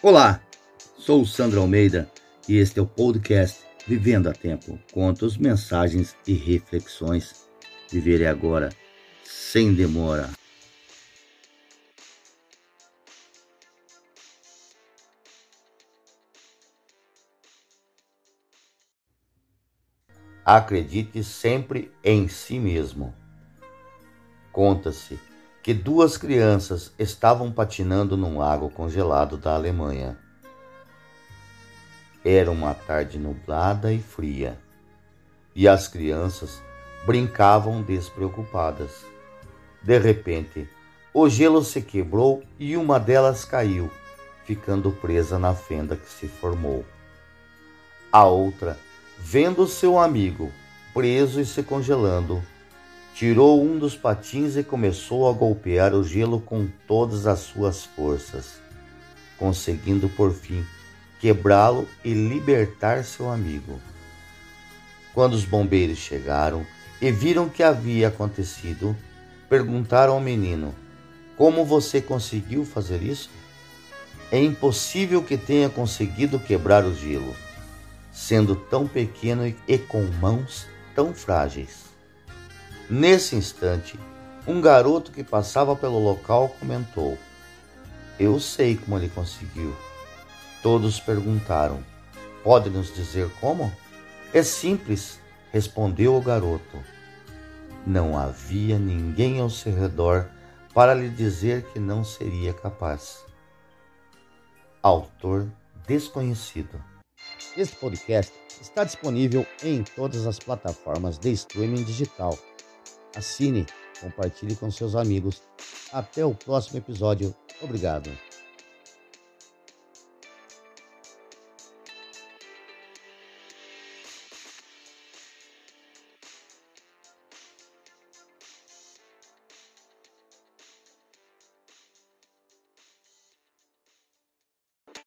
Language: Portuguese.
Olá, sou Sandro Almeida e este é o podcast Vivendo a Tempo. Contos, mensagens e reflexões. Viver é agora, sem demora. Acredite sempre em si mesmo. Conta-se que duas crianças estavam patinando num lago congelado da Alemanha. Era uma tarde nublada e fria, e as crianças brincavam despreocupadas. De repente, o gelo se quebrou e uma delas caiu, ficando presa na fenda que se formou. A outra, vendo seu amigo preso e se congelando, tirou um dos patins e começou a golpear o gelo com todas as suas forças, conseguindo por fim quebrá-lo e libertar seu amigo. Quando os bombeiros chegaram e viram o que havia acontecido, perguntaram ao menino: Como você conseguiu fazer isso? É impossível que tenha conseguido quebrar o gelo, sendo tão pequeno e com mãos tão frágeis. Nesse instante, um garoto que passava pelo local comentou: Eu sei como ele conseguiu. Todos perguntaram: Pode nos dizer como? É simples, respondeu o garoto. Não havia ninguém ao seu redor para lhe dizer que não seria capaz. Autor desconhecido. Este podcast está disponível em todas as plataformas de streaming digital assine, compartilhe com seus amigos. Até o próximo episódio. Obrigado.